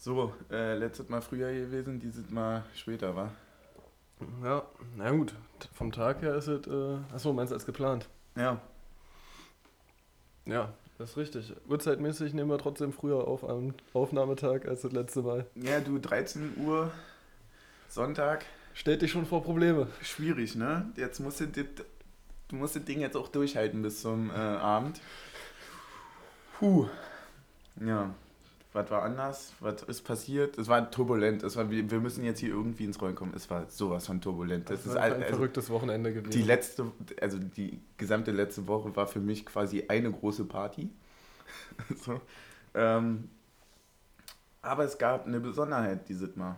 So, äh, letztes Mal früher gewesen, dieses Mal später, war? Ja, na gut. Vom Tag her ist es, äh, achso, meinst du als geplant? Ja. Ja, das ist richtig. Uhrzeitmäßig nehmen wir trotzdem früher auf am Aufnahmetag als das letzte Mal. Ja, du, 13 Uhr, Sonntag. Stellt dich schon vor Probleme. Schwierig, ne? Jetzt musst du, das, du musst das Ding jetzt auch durchhalten bis zum äh, Abend. Puh. Ja. Was war anders? Was ist passiert? Es war turbulent. Es war, wir müssen jetzt hier irgendwie ins Rollen kommen. Es war sowas von turbulent. Das, Das, ist ein also, verrücktes Wochenende gewesen. Die letzte, also die gesamte letzte Woche war für mich quasi eine große Party. so. ähm, aber es gab eine Besonderheit dieses Mal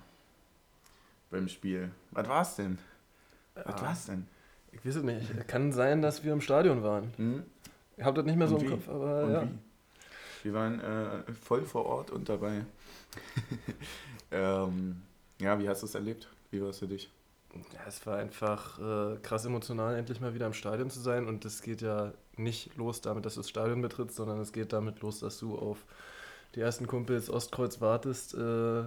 beim Spiel. Was war's denn? Was Ja. war's denn? Ich weiß es nicht. Kann sein, dass wir im Stadion waren. Hm? Ich habe das nicht mehr so Und im wie? Kopf, aber Und ja. wie? Wir waren äh, voll vor Ort und dabei. ähm, ja, wie hast du es erlebt? Wie war es für dich? Ja, es war einfach äh, krass emotional, endlich mal wieder im Stadion zu sein. Und es geht ja nicht los damit, dass du das Stadion betrittst, sondern es geht damit los, dass du auf die ersten Kumpels Ostkreuz wartest, äh,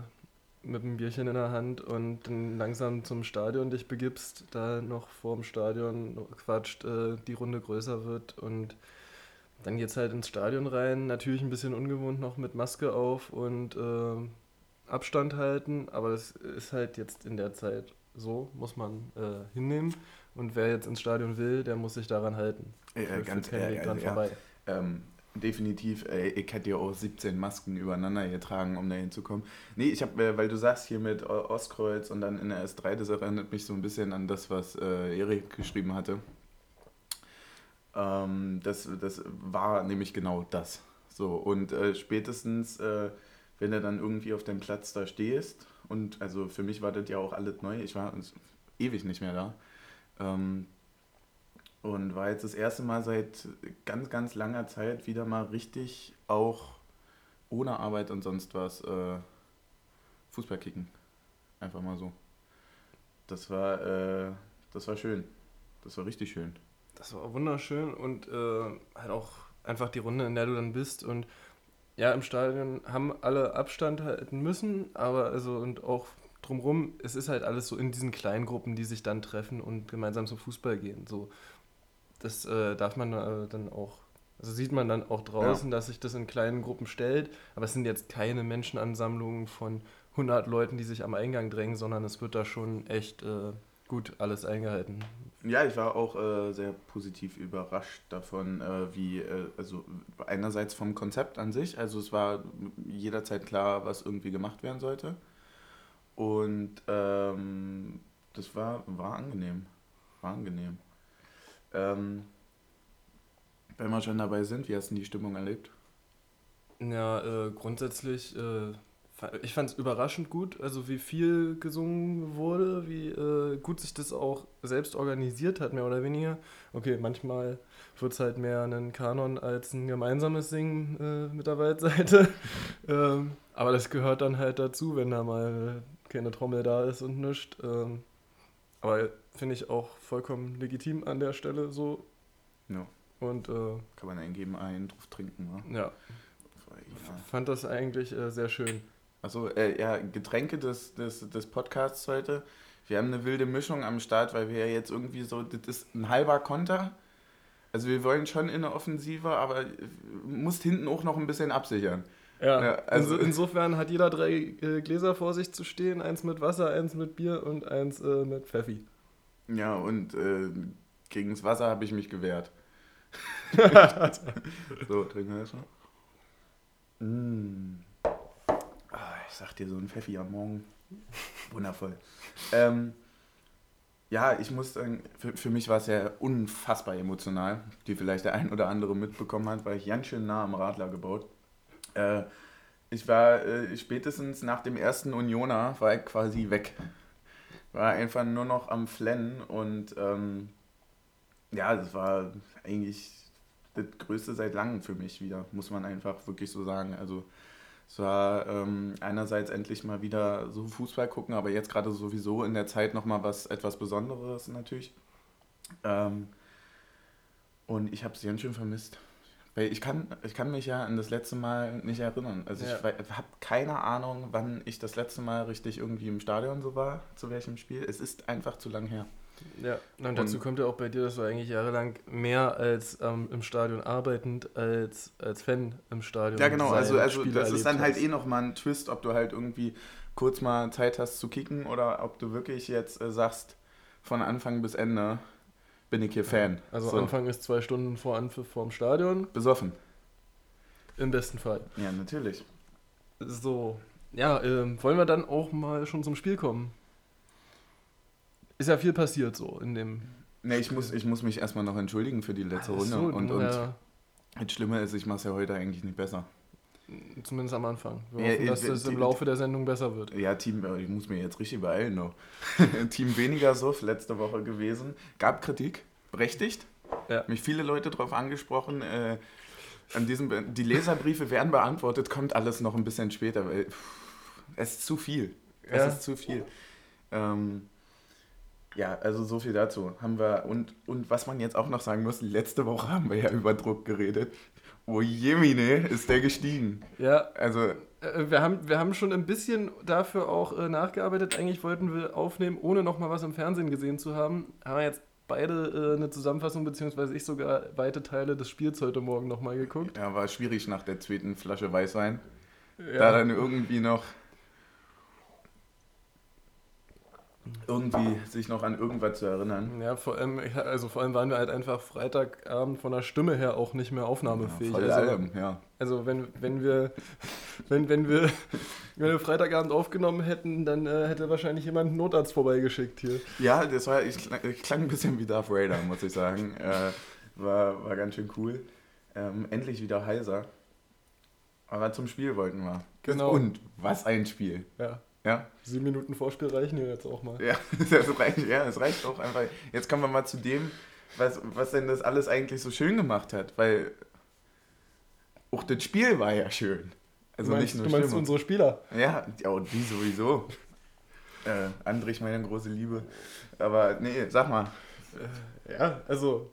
mit einem Bierchen in der Hand und dann langsam zum Stadion dich begibst, da noch vorm Stadion quatscht, äh, die Runde größer wird und dann geht's halt ins Stadion rein. Natürlich ein bisschen ungewohnt noch mit Maske auf und äh, Abstand halten, aber es ist halt jetzt in der Zeit so, muss man äh, hinnehmen. Und wer jetzt ins Stadion will, der muss sich daran halten. Führt ganz kein Weg dran ja, vorbei. Ähm, definitiv, äh, ich hätte ja auch 17 Masken übereinander getragen, um da hinzukommen. Nee, ich habe, äh, weil du sagst hier mit Ostkreuz und dann in der S3, das erinnert mich so ein bisschen an das, was äh, Erik geschrieben hatte. Ähm, das, das war nämlich genau das. So, und äh, spätestens, äh, wenn du dann irgendwie auf deinem Platz da stehst, und also für mich war das ja auch alles neu, ich war ewig nicht mehr da. Ähm, und war jetzt das erste Mal seit ganz, ganz langer Zeit wieder mal richtig auch ohne Arbeit und sonst was äh, Fußball kicken. Einfach mal so. Das war, äh, das war schön. Das war richtig schön. Das war wunderschön und äh, halt auch einfach die Runde, in der du dann bist. Und ja, im Stadion haben alle Abstand halten müssen, aber also und auch drumrum, es ist halt alles so in diesen kleinen Gruppen, die sich dann treffen und gemeinsam zum Fußball gehen. So, das äh, darf man äh, dann auch, also sieht man dann auch draußen, dass sich das in kleinen Gruppen stellt, aber es sind jetzt keine Menschenansammlungen von 100 Leuten, die sich am Eingang drängen, sondern es wird da schon echt äh, gut alles eingehalten. Ja, ich war auch äh, sehr positiv überrascht davon, äh, wie, äh, also einerseits vom Konzept an sich, also es war jederzeit klar, was irgendwie gemacht werden sollte. Und ähm, das war, war angenehm. War angenehm. Ähm, wenn wir schon dabei sind, wie hast du die Stimmung erlebt? Ja, äh, grundsätzlich, äh, ich fand es überraschend gut, also wie viel gesungen wurde, wie äh, gut sich das auch selbst organisiert hat, mehr oder weniger. Okay, manchmal wird es halt mehr ein Kanon als ein gemeinsames Singen äh, mit der Waldseite. ähm, aber das gehört dann halt dazu, wenn da mal keine Trommel da ist und nichts. Ähm, aber finde ich auch vollkommen legitim an der Stelle so. Ja. Und äh, Kann man eingeben, einen drauf trinken, wa? ja, Ja. fand das eigentlich äh, sehr schön. Achso, äh, ja, Getränke des, des, des Podcasts heute. Wir haben eine wilde Mischung am Start, weil wir ja jetzt irgendwie so, das ist ein halber Konter. Also wir wollen schon in der Offensive, aber musst hinten auch noch ein bisschen absichern. Ja, Ja, also- inso, insofern hat jeder drei äh, Gläser vor sich zu stehen, eins mit Wasser, eins mit Bier und eins äh, mit Pfeffi. Ja, und äh, gegen das Wasser habe ich mich gewehrt. so, trinken wir erstmal. Mm. Ah, ich sag dir, so ein Pfeffi am Morgen. Wundervoll. Ähm, ja, ich muss sagen, für, für mich war es ja unfassbar emotional, wie vielleicht der ein oder andere mitbekommen hat, weil ich ganz schön nah am Radler gebaut. Äh, ich war äh, spätestens nach dem ersten Unioner war ich quasi weg. War einfach nur noch am Flennen und ähm, ja, das war eigentlich das Größte seit langem für mich wieder, muss man einfach wirklich so sagen. Also es war ähm, einerseits endlich mal wieder so Fußball gucken, aber jetzt gerade sowieso in der Zeit nochmal was etwas Besonderes natürlich. Ähm, und ich habe es ganz schön vermisst. Weil ich kann, ich kann mich ja an das letzte Mal nicht erinnern. Also Ja. ich habe keine Ahnung, wann ich das letzte Mal richtig irgendwie im Stadion so war, zu welchem Spiel. Es ist einfach zu lang her. Ja, und dazu kommt ja auch bei dir, dass du eigentlich jahrelang mehr als ähm, im Stadion arbeitend als, als Fan im Stadion Ja, genau. sein Also, also Spiele das ist dann halt hast. eh nochmal ein Twist, ob du halt irgendwie kurz mal Zeit hast zu kicken oder ob du wirklich jetzt äh, sagst, von Anfang bis Ende bin ich hier Fan. Also so. Anfang ist zwei Stunden vor Anpfiff vorm Stadion, Besoffen. im besten Fall. Ja, natürlich. So, ja, ähm, wollen wir dann auch mal schon zum Spiel kommen? Ist ja viel passiert so in dem. Ne, ich muss, ich muss mich erstmal noch entschuldigen für die letzte Runde. so, und, und ja, das Schlimme ist, ich mache es ja heute eigentlich nicht besser. zumindest am Anfang. Wir Ja, hoffen, dass das die- im Laufe der Sendung besser wird. Ja, Team, äh, ich muss mir jetzt richtig beeilen noch. Team weniger Suff letzte Woche gewesen. Gab Kritik, berechtigt. Ja. Mich viele Leute darauf angesprochen. Äh, an diesem, die Leserbriefe werden beantwortet, kommt alles noch ein bisschen später, weil pff, es ist zu viel. Es Ja. ist zu viel. Ähm, ja, also so viel dazu. Haben wir, und, und was man jetzt auch noch sagen muss, letzte Woche haben wir ja über Druck geredet. Oh Jemine, ist der gestiegen. Ja, Also, Äh, Wir haben, wir haben schon ein bisschen dafür auch äh, nachgearbeitet. Eigentlich wollten wir aufnehmen, ohne nochmal was im Fernsehen gesehen zu haben. Haben wir jetzt beide äh, eine Zusammenfassung, beziehungsweise ich sogar weite Teile des Spiels heute Morgen nochmal geguckt. ja, war schwierig nach der zweiten Flasche Weißwein. Da Ja, dann irgendwie noch irgendwie sich noch an irgendwas zu erinnern. ja vor, allem, also vor allem waren wir halt einfach Freitagabend von der Stimme her auch nicht mehr aufnahmefähig. voll also, allem, ja. also wenn, wenn wir wenn, wenn wir wenn wir Freitagabend aufgenommen hätten, dann äh, hätte wahrscheinlich jemand einen Notarzt vorbeigeschickt hier. Ja, das war, ich, klang- ich klang ein bisschen wie Darth Vader, muss ich sagen. Äh, war, war ganz schön cool. Ähm, endlich wieder heiser. Aber zum Spiel wollten wir. Genau. Und was ein Spiel. Ja. Ja, Sieben Minuten Vorspiel reichen hier jetzt auch mal. ja, das reicht, ja, das reicht auch einfach. Jetzt kommen wir mal zu dem, was, was denn das alles eigentlich so schön gemacht hat. Weil auch das Spiel war ja schön. Also du meinst, nicht nur du meinst Stimmung. unsere Spieler. Ja, ja und die sowieso. Äh, Andrich, meine große Liebe. Aber nee, sag mal. Ja, also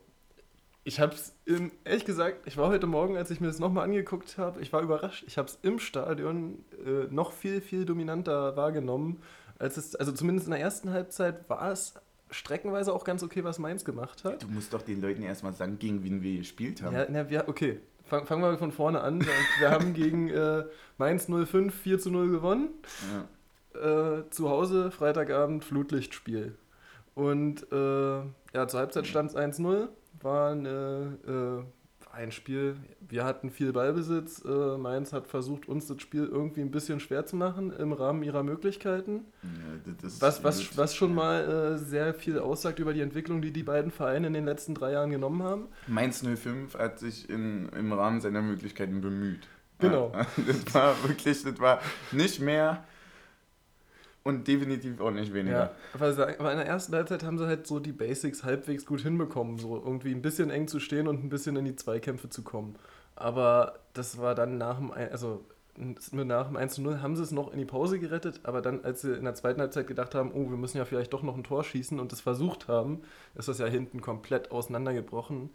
ich hab's im, ehrlich gesagt, ich war heute Morgen, als ich mir das nochmal angeguckt habe, ich war überrascht. Ich habe es im Stadion äh, noch viel, viel dominanter wahrgenommen, als es, also zumindest in der ersten Halbzeit war es streckenweise auch ganz okay, was Mainz gemacht hat. Du musst doch den Leuten erstmal sagen, gegen wen wir gespielt haben. Ja, na, wir, okay. Fang, fangen wir von vorne an. Wir haben gegen äh, Mainz 05 4 zu 0 gewonnen. Ja. äh, zu Hause, Freitagabend, Flutlichtspiel. Und äh, ja, zur Halbzeit stand es 1-0. War eine, äh, ein Spiel, wir hatten viel Ballbesitz. Äh, Mainz hat versucht, uns das Spiel irgendwie ein bisschen schwer zu machen im Rahmen ihrer Möglichkeiten. Ja, Was, was, was schon mal äh, sehr viel aussagt über die Entwicklung, die die beiden Vereine in den letzten drei Jahren genommen haben. Mainz 05 hat sich in, im Rahmen seiner Möglichkeiten bemüht. Genau. Ja, Das war wirklich, das war nicht mehr und definitiv auch nicht weniger. Ja, sa- aber in der ersten Halbzeit haben sie halt so die Basics halbwegs gut hinbekommen, so irgendwie ein bisschen eng zu stehen und ein bisschen in die Zweikämpfe zu kommen. Aber das war dann nach dem, also nach dem 1 zu 0 haben sie es noch in die Pause gerettet, aber dann, als sie in der zweiten Halbzeit gedacht haben, oh, wir müssen ja vielleicht doch noch ein Tor schießen und das versucht haben, ist das ja hinten komplett auseinandergebrochen.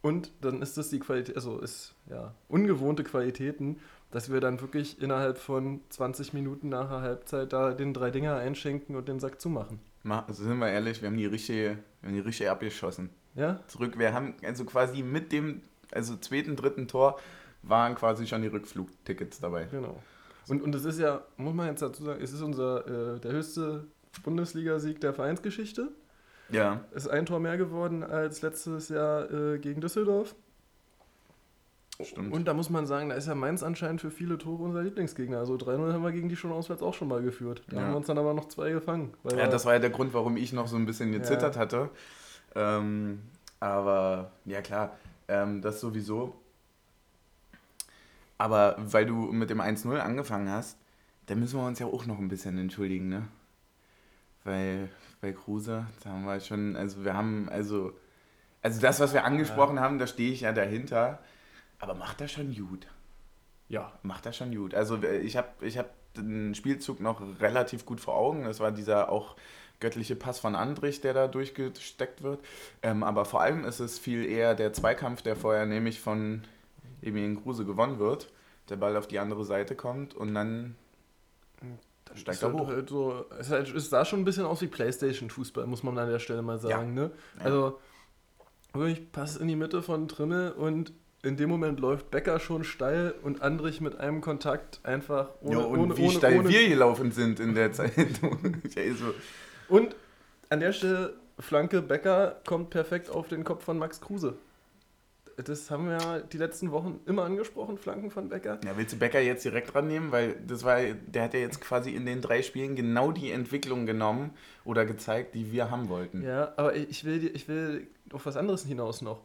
Und dann ist das die Qualität, also ist ja ungewohnte Qualitäten, dass wir dann wirklich innerhalb von 20 Minuten nach der Halbzeit da den drei Dinger einschenken und den Sack zumachen. Ma, also sind wir ehrlich, wir haben die richtige, wir haben die richtige abgeschossen. Ja? Zurück, wir haben also quasi mit dem also zweiten, dritten Tor waren quasi schon die Rückflugtickets dabei. Genau. Und, und es ist ja, muss man jetzt dazu sagen, es ist unser äh, der höchste Bundesligasieg der Vereinsgeschichte. Ja, Ist ein Tor mehr geworden als letztes Jahr äh, gegen Düsseldorf. Stimmt. Und da muss man sagen, da ist ja Mainz anscheinend für viele Tore unser Lieblingsgegner. Also 3-0 haben wir gegen die schon auswärts auch schon mal geführt. Da Ja. haben wir uns dann aber noch zwei gefangen. Ja, das war ja der Grund, warum ich noch so ein bisschen gezittert Ja. hatte. Ähm, aber ja klar, ähm, das sowieso. Aber weil du mit dem 1-0 angefangen hast, da müssen wir uns ja auch noch ein bisschen entschuldigen, ne? Weil bei Kruse, da haben wir schon, also wir haben, also, also das, was wir angesprochen haben, da stehe ich ja dahinter. Aber macht er schon gut. ja. Macht er schon gut. Also äh, ich habe ich hab den Spielzug noch relativ gut vor Augen. Das war dieser auch göttliche Pass von Andrich, der da durchgesteckt wird. Ähm, aber vor allem ist es viel eher der Zweikampf, der vorher nämlich von Emilien Kruse gewonnen wird, der Ball auf die andere Seite kommt und dann steigt Ist er hoch. halt so, es, halt, es sah schon ein bisschen aus wie Playstation-Fußball, muss man an der Stelle mal sagen. Ne? Ja. Also, wirklich Pass in die Mitte von Trimmel und in dem Moment läuft Becker schon steil und Andrich mit einem Kontakt einfach ohne. ja, und ohne, wie ohne, steil ohne, wir gelaufen sind in der Zeit. ja, so. Und an der Stelle, Flanke Becker kommt perfekt auf den Kopf von Max Kruse. Das haben wir ja die letzten Wochen immer angesprochen, Flanken von Becker. Ja, willst du Becker jetzt direkt dran nehmen? Weil das war, der hat ja jetzt quasi in den drei Spielen genau die Entwicklung genommen oder gezeigt, die wir haben wollten. Ja, aber ich will, ich will auf was anderes hinaus noch.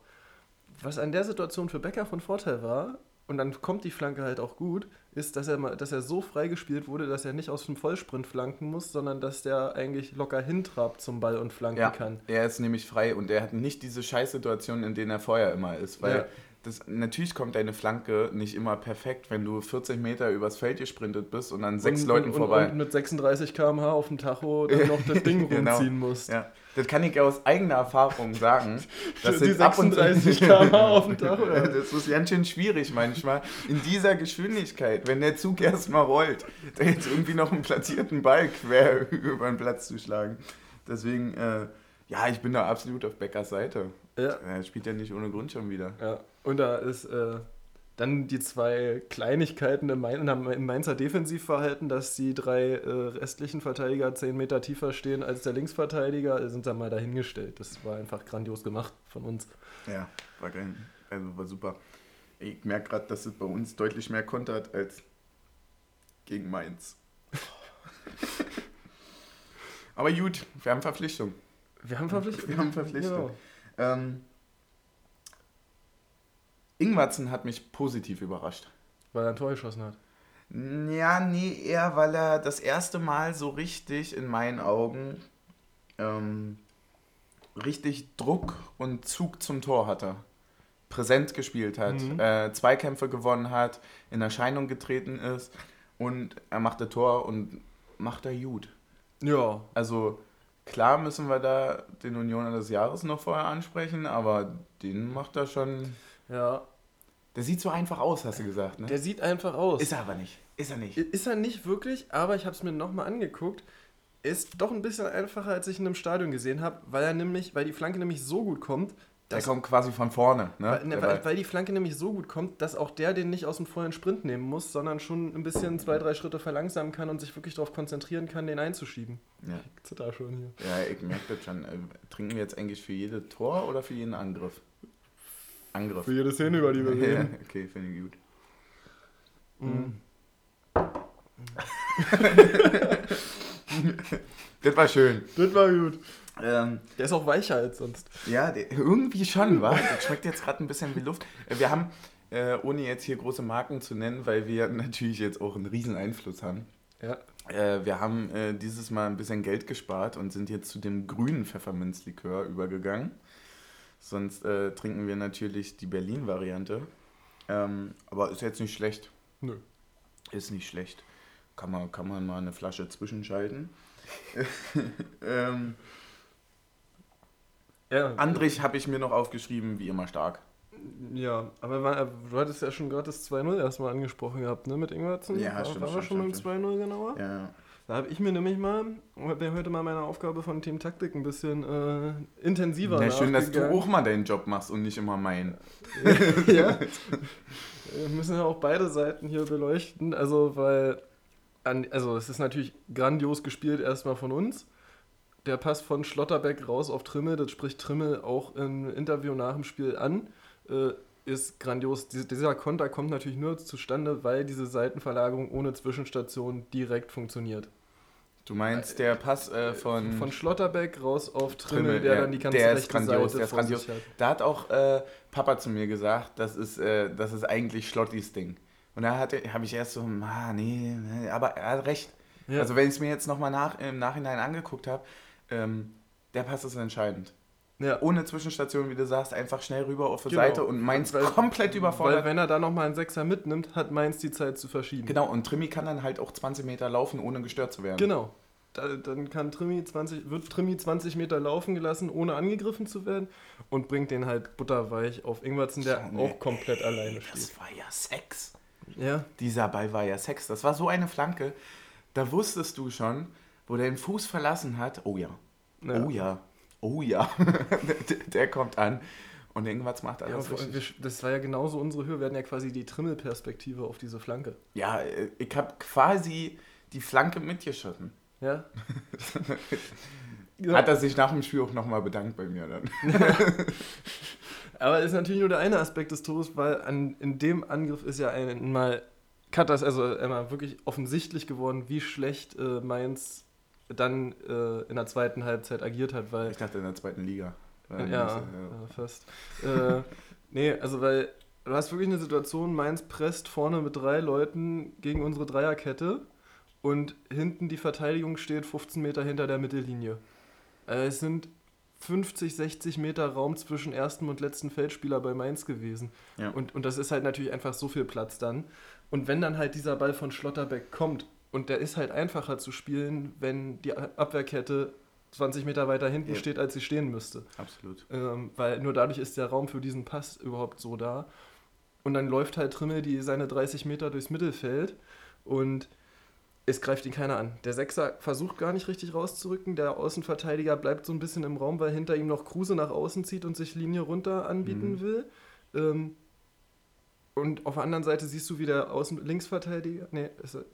Was an der Situation für Becker von Vorteil war, und dann kommt die Flanke halt auch gut, ist, dass er, mal, dass er so freigespielt wurde, dass er nicht aus dem Vollsprint flanken muss, sondern dass der eigentlich locker hintrabt zum Ball und flanken Ja, kann. er ist nämlich frei und er hat nicht diese Scheißsituation, in denen er vorher immer ist. Weil Ja. Das, natürlich kommt deine Flanke nicht immer perfekt, wenn du 40 Meter übers Feld gesprintet bist und an sechs und, Leuten und, vorbei. Und, mit 36 km/h auf dem Tacho dann noch das Ding Genau. rumziehen musst. ja, das kann ich aus eigener Erfahrung sagen. Das sind ab und zu- 36 km/h auf dem Tacho. Ja. Das ist ganz schön schwierig manchmal. In dieser Geschwindigkeit, wenn der Zug erstmal rollt, da jetzt irgendwie noch einen platzierten Ball quer über den Platz zu schlagen. Deswegen, äh, ja, ich bin da absolut auf Beckers Seite. Ja. Er spielt ja nicht ohne Grund schon wieder. Ja, und da ist äh, dann die zwei Kleinigkeiten im, Main, im Mainzer Defensivverhalten, dass die drei äh, restlichen Verteidiger 10 Meter tiefer stehen als der Linksverteidiger, sind dann mal dahingestellt. Das war einfach grandios gemacht von uns. Ja, war geil. Also war super. Ich merke gerade, dass es bei uns deutlich mehr kontert als gegen Mainz. Aber gut, wir haben Verpflichtung. Wir haben verpflichtet. Wir haben verpflichtet. Genau. Ähm, Ingwatzen hat mich positiv überrascht. Weil er ein Tor geschossen hat. Ja, nee, eher weil er das erste Mal so richtig in meinen Augen ähm, richtig Druck und Zug zum Tor hatte. Präsent gespielt hat, Mhm. äh, Zweikämpfe gewonnen hat, in Erscheinung getreten ist und er machte Tor und macht er gut. Ja, Also klar müssen wir da den Unioner des Jahres noch vorher ansprechen, aber den macht er schon. ja. Der sieht so einfach aus, hast du gesagt, ne? Der sieht einfach aus. ist er aber nicht. Ist er nicht. Ist er nicht wirklich, aber ich habe es mir nochmal angeguckt. Ist doch ein bisschen einfacher, als ich ihn im Stadion gesehen habe, weil er nämlich, weil die Flanke nämlich so gut kommt, Der dass, kommt quasi von vorne, ne? weil, ne, Der weil, weil die Flanke nämlich so gut kommt, dass auch der den nicht aus dem vollen Sprint nehmen muss, sondern schon ein bisschen zwei, drei Schritte verlangsamen kann und sich wirklich darauf konzentrieren kann, den einzuschieben. ja. Ich zitter schon hier. ja, ich merke das schon. Äh, Trinken wir jetzt eigentlich für jedes Tor oder für jeden Angriff? Angriff. jede Szene, über die ja, okay, finde ich gut. Mhm. Das war schön. Das war gut. Ähm, Der ist auch weicher als sonst. Ja, der, irgendwie schon, wa? Das schmeckt jetzt gerade ein bisschen wie Luft. Äh, Wir haben, äh, ohne jetzt hier große Marken zu nennen, weil wir natürlich jetzt auch einen riesen Einfluss haben, Ja. äh, wir haben äh, dieses Mal ein bisschen Geld gespart und sind jetzt zu dem grünen Pfefferminzlikör übergegangen. Sonst äh, trinken wir natürlich die Berlin-Variante. Ähm, aber ist jetzt nicht schlecht. Nö. Ist nicht schlecht. Kann man, kann man mal eine Flasche zwischenschalten. ähm, Ja. Andrich habe ich mir noch aufgeschrieben, wie immer stark. Ja, aber du hattest ja schon gerade das 2-0 erstmal angesprochen gehabt, ne, mit Ingwertsen. Ja, war, stimmt, Waren wir schon beim 2-0 genauer? Ja. Da habe ich mir nämlich mal, habe heute mal meine Aufgabe von Team Taktik ein bisschen äh, intensiver Ja, schön, dass du auch mal deinen Job machst und nicht immer meinen. ja. Wir müssen ja auch beide Seiten hier beleuchten. Also, weil, also es ist natürlich grandios gespielt erstmal von uns. Der Pass von Schlotterbeck raus auf Trimmel, das spricht Trimmel auch im Interview nach dem Spiel an, äh, ist grandios. Dies- Dieser Konter kommt natürlich nur zustande, weil diese Seitenverlagerung ohne Zwischenstation direkt funktioniert. Du meinst der Pass äh, von, Von Schlotterbeck raus auf Trimmel, Trimmel, der ja. dann die ganze Der rechte grandios, Seite der ist grandios. hat. Da hat auch äh, Papa zu mir gesagt, das ist, äh, das ist eigentlich Schlottis Ding. Und da habe ich erst so, ah, nee, nee, aber er hat recht. Ja. Also wenn ich es mir jetzt nochmal nach, im Nachhinein angeguckt habe, ähm, der Pass ist entscheidend. ja. Ohne Zwischenstation, wie du sagst, einfach schnell rüber auf die Genau. Seite und Mainz Weil- komplett Weil überfordert. wenn er da nochmal einen Sechser mitnimmt, hat Mainz die Zeit zu verschieben. Genau, und Trimi kann dann halt auch 20 Meter laufen, ohne gestört zu werden. Genau. da, dann kann Trimi 20, wird Trimi 20 Meter laufen gelassen, ohne angegriffen zu werden und bringt den halt butterweich auf Ingwertsen, der Junge, auch komplett ey, alleine steht. Das war ja Sex. Ja, Dieser Ball war ja Sex. Das war so eine Flanke. Da wusstest du schon, wo der den Fuß verlassen hat. Oh ja. Ja. Oh ja. Oh ja. der, der kommt an. Und irgendwas macht ja alles richtig. wir, das war ja genauso unsere Höhe. Wir hatten ja quasi die Trimmelperspektive auf diese Flanke. Ja, äh, ich habe quasi die Flanke mitgeschossen. Ja. Hat er sich nach dem Spiel auch nochmal bedankt bei mir dann. Aber ist natürlich nur der eine Aspekt des Tores, weil an, in dem Angriff ist ja einmal Katas, also einmal wirklich offensichtlich geworden, wie schlecht äh, Mainz dann äh, in der zweiten Halbzeit agiert hat, weil Ich dachte in der zweiten Liga. Ja, ja, fast. äh, nee, also weil du hast wirklich eine Situation, Mainz presst vorne mit drei Leuten gegen unsere Dreierkette und hinten die Verteidigung steht 15 Meter hinter der Mittellinie. Äh, es sind 50, 60 Meter Raum zwischen ersten und letzten Feldspieler bei Mainz gewesen. Ja. Und, und das ist halt natürlich einfach so viel Platz dann. Und wenn dann halt dieser Ball von Schlotterbeck kommt, und der ist halt einfacher zu spielen, wenn die Abwehrkette 20 Meter weiter hinten Ja. steht, als sie stehen müsste. Absolut. Ähm, weil nur dadurch ist der Raum für diesen Pass überhaupt so da. Und dann läuft halt Trimmel die seine 30 Meter durchs Mittelfeld und es greift ihn keiner an. Der Sechser versucht gar nicht richtig rauszurücken. Der Außenverteidiger bleibt so ein bisschen im Raum, weil hinter ihm noch Kruse nach außen zieht und sich Linie runter anbieten Mhm. will. Ähm, und auf der anderen Seite siehst du, wie der Außen Linksverteidiger, nee, ist er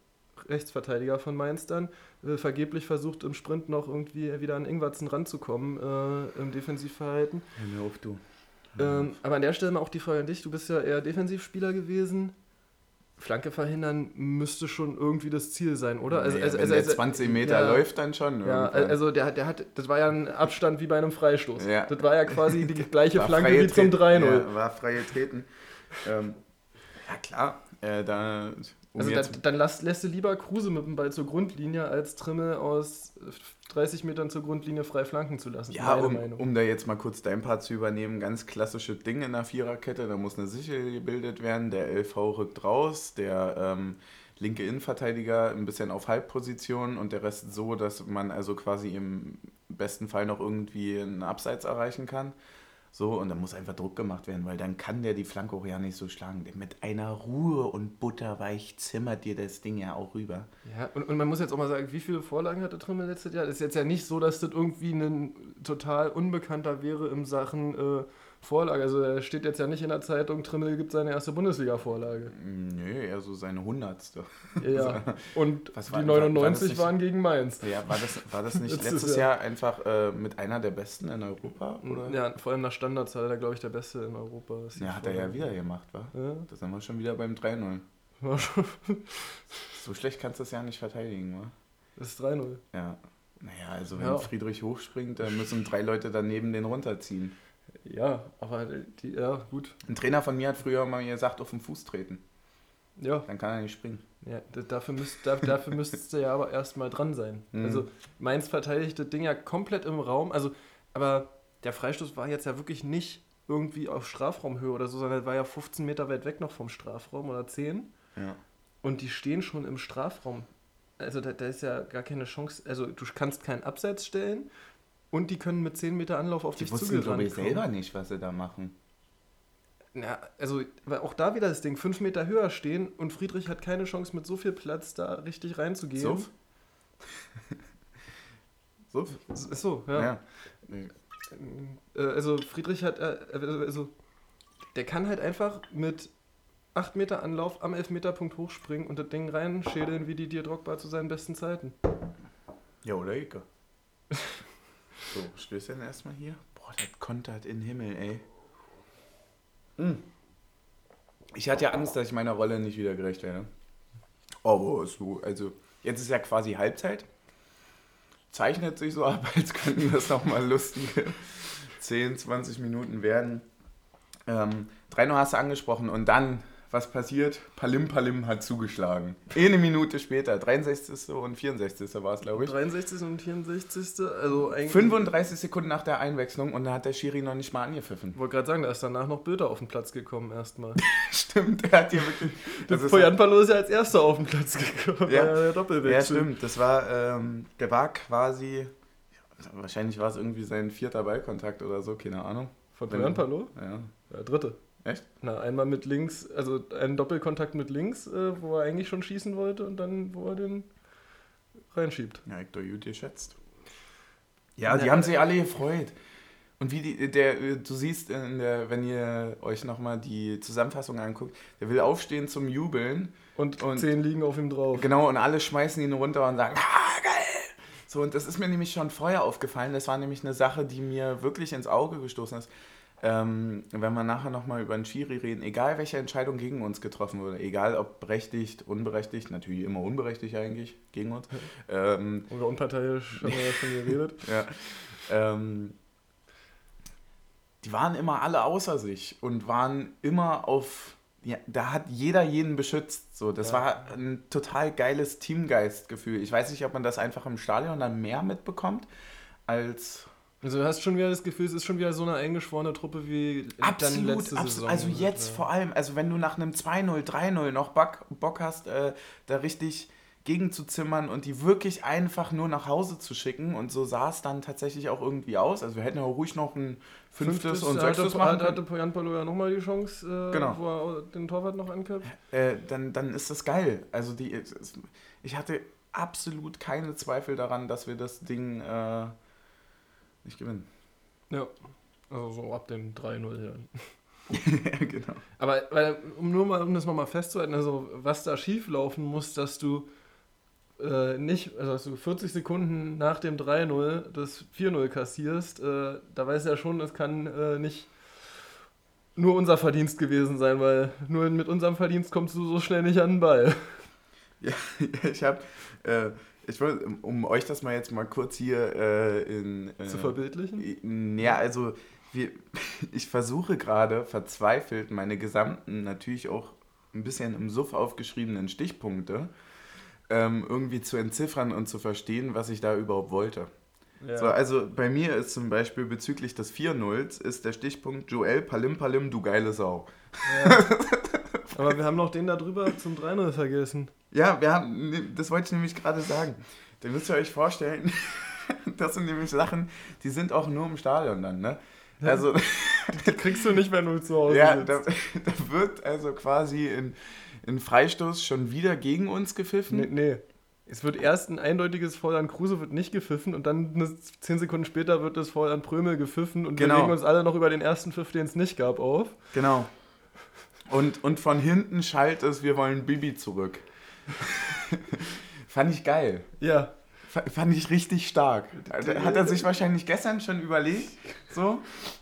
Rechtsverteidiger von Mainz dann, äh, vergeblich versucht im Sprint noch irgendwie wieder an Ingwertsen ranzukommen äh, im Defensivverhalten. Hör mir auf, du. Ähm, aber an der Stelle mal auch die Frage an dich, du bist ja eher Defensivspieler gewesen. Flanke verhindern müsste schon irgendwie das Ziel sein, oder? Also, also, wenn der 20 Meter ja, läuft, dann schon. Ja, irgendwann. also der, hat- der hat, das war ja ein Abstand wie bei einem Freistoß. Ja. Das war ja quasi die gleiche Flanke wie zum Treten. 3-0. Ja, war freie Treten. ähm, ja, klar. Äh, da, um Also dann, dann lass, lässt du lieber Kruse mit dem Ball zur Grundlinie, als Trimmel aus 30 Metern zur Grundlinie frei flanken zu lassen. ja, um, Meinung. um da jetzt mal kurz dein Part zu übernehmen, ganz klassische Ding in der Viererkette. Da muss eine Sichel gebildet werden. Der LV rückt raus, der ähm, linke Innenverteidiger ein bisschen auf Halbposition und der Rest so, dass man also quasi im besten Fall noch irgendwie einen Abseits erreichen kann. So, und dann muss einfach Druck gemacht werden, weil dann kann der die Flanke auch ja nicht so schlagen. Mit einer Ruhe und butterweich zimmert dir das Ding ja auch rüber. Ja, und, und man muss jetzt auch mal sagen, wie viele Vorlagen hatte Trimmel letztes Jahr? Das ist jetzt ja nicht so, dass das irgendwie ein total Unbekannter wäre in Sachen äh, Vorlage. Also er steht jetzt ja nicht in der Zeitung, Trimmel gibt seine erste Bundesliga-Vorlage. Nö, eher so seine hundertste. Ja, und Was die war- war- war das 99 nicht- waren gegen Mainz. Ja, war das, war das nicht Letztes Jahr. Jahr einfach äh, mit einer der besten in Europa? Oder? Ja, vor allem nach Standards war er, glaube ich, der Beste in Europa. die Ja, hat er ja wieder gemacht, wa? Ja, Da sind wir schon wieder beim 3-0. war schon- So schlecht kannst du das ja nicht verteidigen, wa? das ist 3-0. Ja. Naja, also wenn Ja. Friedrich hochspringt, dann müssen drei Leute daneben den runterziehen. Ja, aber die, ja, gut. Ein Trainer von mir hat früher mal gesagt, auf den Fuß treten. Ja, Dann kann er nicht springen. Ja, dafür, müsst, da, dafür müsstest du ja aber erstmal dran sein. Mhm. Also Mainz verteidigt das Ding ja komplett im Raum. Also, aber der Freistoß war jetzt ja wirklich nicht irgendwie auf Strafraumhöhe oder so, sondern war ja 15 Meter weit weg noch vom Strafraum oder 10. Ja. Und die stehen schon im Strafraum. Also da, da ist ja gar keine Chance. Also du kannst keinen Abseits stellen und die können mit 10 Meter Anlauf auf Die dich wussten, glaube zugerannt ich, selber nicht, was sie da machen. Ja, also weil auch da wieder das Ding, 5 Meter höher stehen und Friedrich hat keine Chance mit so viel Platz da richtig reinzugehen. Suff? Suff? So, ja. Ja. Äh, Also Friedrich hat, äh, also der kann halt einfach mit 8 Meter Anlauf am Elfmeterpunkt hochspringen und das Ding reinschädeln wie die dir Drogba zu seinen besten Zeiten. Ja, oder Ike. So, Stößchen erstmal hier. Boah, das kontert in den Himmel, ey. Mm. Ich hatte ja Angst, dass ich meiner Rolle nicht wieder gerecht werde. Aber so, also, jetzt ist ja quasi Halbzeit. Zeichnet sich so ab, als könnten das nochmal lustige 10, 20 Minuten werden. Ähm, 3-0 hast du angesprochen und dann was passiert? Palim Palim hat zugeschlagen. Eine Minute später, 63. und 64. war es, glaube ich. 63. und 64. Also eigentlich. 35 Sekunden nach der Einwechslung und da hat der Schiri noch nicht mal angepfiffen. Ich wollte gerade sagen, da ist danach noch Bilder auf den Platz gekommen erstmal. stimmt, er hat hier wirklich. Das Poyan Palo ist ja als erster auf den Platz gekommen. Ja, der Doppelwechsel. Ja, stimmt. Das war, ähm, der war quasi, wahrscheinlich war es irgendwie sein vierter Ballkontakt oder so, keine Ahnung. Von Poyan Palo? Ja. Ja, dritte. Echt? Na, einmal mit links, also einen Doppelkontakt mit links, äh, wo er eigentlich schon schießen wollte und dann, wo er den reinschiebt. Ja, Hector gut geschätzt. Ja, die haben sich alle gefreut. Und wie die, der, du siehst, in der, wenn ihr euch nochmal die Zusammenfassung anguckt, der will aufstehen zum Jubeln. Und, und zehn liegen auf ihm drauf. Genau, und alle schmeißen ihn runter und sagen, ah, geil! So, und das ist mir nämlich schon vorher aufgefallen. Das war nämlich eine Sache, die mir wirklich ins Auge gestoßen ist. Ähm, wenn wir nachher nochmal über den Schiri reden, egal welche Entscheidung gegen uns getroffen wurde, egal ob berechtigt, unberechtigt, natürlich immer unberechtigt eigentlich gegen uns. Ähm, Oder unparteiisch, haben wir ja schon geredet. ja. Ähm, die waren immer alle außer sich und waren immer auf. Ja, da hat jeder jeden beschützt. So, das ja. war ein total geiles Teamgeistgefühl. Ich weiß nicht, ob man das einfach im Stadion dann mehr mitbekommt als also du hast schon wieder das Gefühl, es ist schon wieder so eine eingeschworene Truppe wie absolut, dann letzte absolut. Saison. Also jetzt ja. vor allem, also wenn du nach einem 2-0, 3-0 noch Bock, Bock hast, äh, da richtig gegenzuzimmern und die wirklich einfach nur nach Hause zu schicken und so sah es dann tatsächlich auch irgendwie aus. Also wir hätten ja ruhig noch ein fünftes, fünftes und sechstes machen können. Hatte Jan Palo ja nochmal die Chance, äh, genau. wo er den Torwart noch anköpft. Äh, dann, dann ist das geil. Also die, ich hatte absolut keine Zweifel daran, dass wir das Ding... Äh, nicht gewinnen. Ja, also so ab dem 3-0 ja. ja, genau. Aber weil, um nur mal, um das nochmal festzuhalten, also was da schief laufen muss, dass du äh, nicht, also dass du 40 Sekunden nach dem 3-0 das 4-0 kassierst, äh, da weiß ja schon, das kann äh, nicht nur unser Verdienst gewesen sein, weil nur mit unserem Verdienst kommst du so schnell nicht an den Ball. Ja, ich habe äh, ich will, um euch das mal jetzt mal kurz hier äh, in. Äh, Zu verbildlichen? Ja, also wir, ich versuche gerade verzweifelt meine gesamten, natürlich auch ein bisschen im Suff aufgeschriebenen Stichpunkte ähm, irgendwie zu entziffern und zu verstehen, was ich da überhaupt wollte. Ja. So, also bei mir ist zum Beispiel bezüglich des 4-0 ist der Stichpunkt Joel Palim Palim, du geile Sau. Ja. Aber wir haben noch den da drüber zum 3-0 vergessen. Ja, wir haben, das wollte ich nämlich gerade sagen. Da müsst ihr euch vorstellen, das sind nämlich Sachen, die sind auch nur im Stadion dann, ne? Also, die kriegst du nicht, wenn du zu Hause Ja, da, da, wird also quasi in, in Freistoß schon wieder gegen uns gepfiffen. Nee, nee. Es wird erst ein eindeutiges Foul an Kruse wird nicht gepfiffen und dann zehn Sekunden später wird das Foul an Prömel gepfiffen und genau. wir legen uns alle noch über den ersten Pfiff, den es nicht gab, auf. Genau. Und, und von hinten schallt es, wir wollen Bibi zurück. Fand ich geil. Ja. Fand ich richtig stark. Hat er sich wahrscheinlich gestern schon überlegt, so,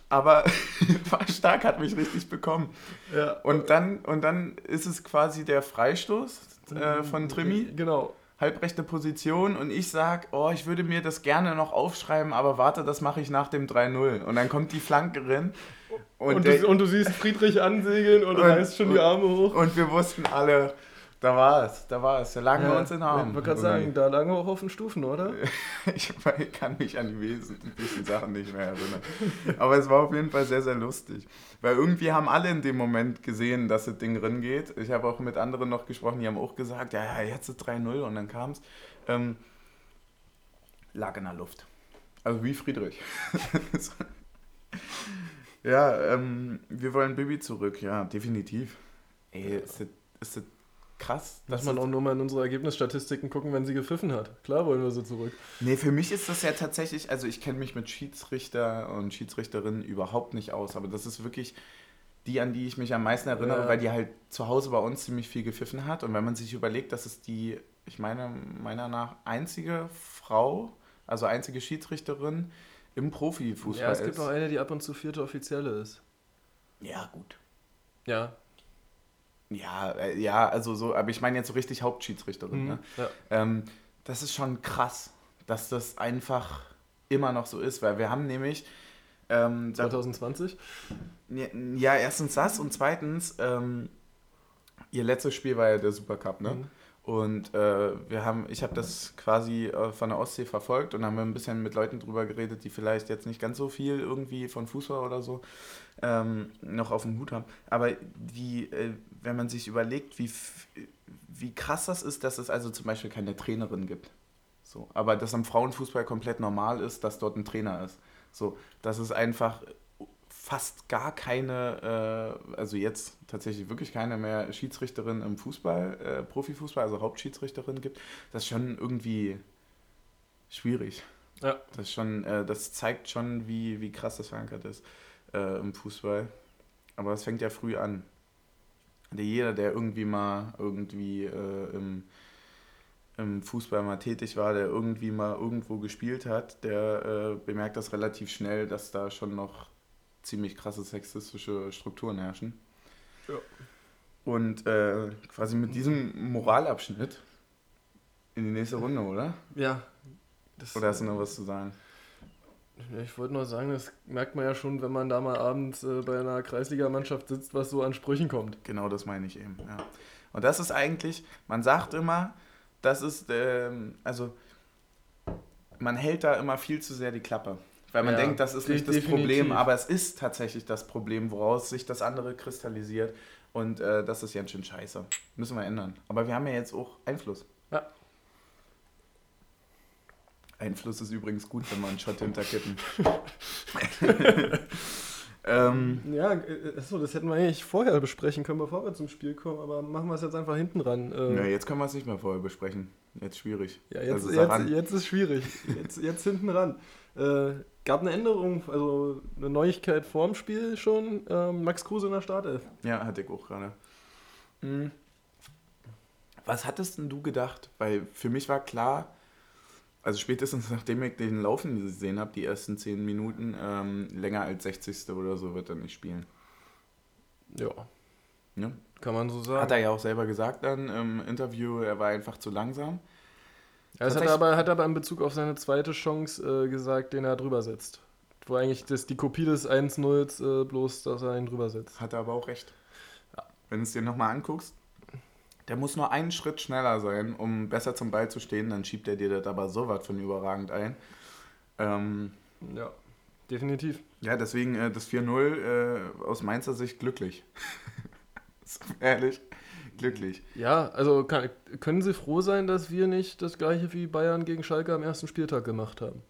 aber war stark, hat mich richtig bekommen. Ja. Und dann, und dann ist es quasi der Freistoß äh, von Trimi. Genau. Halbrechte Position und ich sag, oh, ich würde mir das gerne noch aufschreiben, aber warte, das mache ich nach dem 3-0. Und dann kommt die Flankerin und, und, du, und, du, siehst Friedrich ansegeln und, und du reißt schon die Arme hoch. Und wir wussten alle, da war es, da war es. Da lagen ja, wir uns in den Armen. Ich wollte gerade sagen, da lagen wir auch auf den Stufen, oder? ich kann mich an die wesentlichen Sachen nicht mehr erinnern. Aber es war auf jeden Fall sehr, sehr lustig. Weil irgendwie haben alle in dem Moment gesehen, dass das Ding drin geht. Ich habe auch mit anderen noch gesprochen, die haben auch gesagt, ja, ja, jetzt ist 3-0 und dann kam es. Ähm, lag in der Luft. Also wie Friedrich. ja, ähm, wir wollen Bibi zurück, ja, definitiv. Ey, ist das, ist das krass. Dass man auch nur mal in unsere Ergebnisstatistiken gucken, wenn sie gepfiffen hat. Klar wollen wir sie zurück. Nee, für mich ist das ja tatsächlich, also ich kenne mich mit Schiedsrichter und Schiedsrichterinnen überhaupt nicht aus, aber das ist wirklich die, an die ich mich am meisten erinnere, ja. weil die halt zu Hause bei uns ziemlich viel gepfiffen hat. Und wenn man sich überlegt, dass es die, ich meine, meiner nach einzige Frau, also einzige Schiedsrichterin im Profifußball ist. Ja, es gibt auch eine, die ab und zu vierte Offizielle ist. Ja, gut. Ja, ja, äh, ja, also so, aber ich meine jetzt so richtig Hauptschiedsrichterin. Mhm, ne? ja. ähm, das ist schon krass, dass das einfach immer noch so ist, weil wir haben nämlich. Ähm, 2020? Ja, erstens das und zweitens, ähm, Ihr letztes Spiel war ja der Supercup, ne? Mhm. Und äh, wir haben, ich habe das quasi äh, von der Ostsee verfolgt und haben ein bisschen mit Leuten drüber geredet, die vielleicht jetzt nicht ganz so viel irgendwie von Fußball oder so ähm, noch auf dem Hut haben. Aber die, äh, wenn man sich überlegt, wie, wie krass das ist, dass es also zum Beispiel keine Trainerin gibt. So, aber dass am Frauenfußball komplett normal ist, dass dort ein Trainer ist. So, dass es einfach fast gar keine, äh, also jetzt tatsächlich wirklich keine mehr Schiedsrichterin im Fußball, äh, Profifußball, also Hauptschiedsrichterin gibt, das ist schon irgendwie schwierig. Ja. Das ist schon, äh, das zeigt schon, wie, wie krass das verankert ist äh, im Fußball. Aber es fängt ja früh an. Der jeder, der irgendwie mal irgendwie äh, im, im Fußball mal tätig war, der irgendwie mal irgendwo gespielt hat, der äh, bemerkt das relativ schnell, dass da schon noch ziemlich krasse sexistische Strukturen herrschen. Ja. Und äh, quasi mit diesem Moralabschnitt in die nächste Runde, oder? Ja. Oder hast du noch was zu sagen? Ich wollte nur sagen, das merkt man ja schon, wenn man da mal abends äh, bei einer Kreisligamannschaft sitzt, was so an Sprüchen kommt. Genau das meine ich eben, ja. Und das ist eigentlich, man sagt immer, das ist, ähm, also man hält da immer viel zu sehr die Klappe. Weil man Ja, denkt, das ist nicht das definitiv. Problem, aber es ist tatsächlich das Problem, woraus sich das andere kristallisiert. Und äh, das ist ganz schön scheiße. Müssen wir ändern. Aber wir haben ja jetzt auch Einfluss. Ja. Einfluss ist übrigens gut, wenn wir einen Shot hinterkippen. ähm, Ja, äh, achso, das hätten wir eigentlich vorher besprechen können, bevor wir zum Spiel kommen, aber machen wir es jetzt einfach hinten ran. Äh, ja, jetzt können wir es nicht mehr vorher besprechen. Jetzt schwierig. Ja, jetzt, Also, jetzt, jetzt ist schwierig. Jetzt, jetzt hinten ran. Äh, gab eine Änderung, also eine Neuigkeit vorm Spiel schon. Ähm, Max Kruse in der Startelf. Ja, hatte ich auch gerade. Mhm. Was hattest denn du gedacht? Weil für mich war klar, also spätestens nachdem ich den Laufen gesehen habe, die ersten 10 Minuten, ähm, länger als 60. oder so wird er nicht spielen. Ja, Ne? kann man so sagen. Hat er ja auch selber gesagt dann im Interview, er war einfach zu langsam. Ja, hat er, Tatsächlich- aber, hat er aber in Bezug auf seine zweite Chance äh, gesagt, den er drüber setzt. Wo eigentlich das, die Kopie des 1-0s äh, bloß, dass er ihn drüber setzt. Hat er aber auch recht. Wenn du es dir nochmal anguckst, der muss nur einen Schritt schneller sein, um besser zum Ball zu stehen, dann schiebt er dir das aber so was von überragend ein. Ähm, Ja, definitiv. Ja, deswegen äh, das 4-0 äh, aus Mainzer Sicht glücklich. so ehrlich, glücklich. Ja, also kann, können Sie froh sein, dass wir nicht das gleiche wie Bayern gegen Schalke am ersten Spieltag gemacht haben.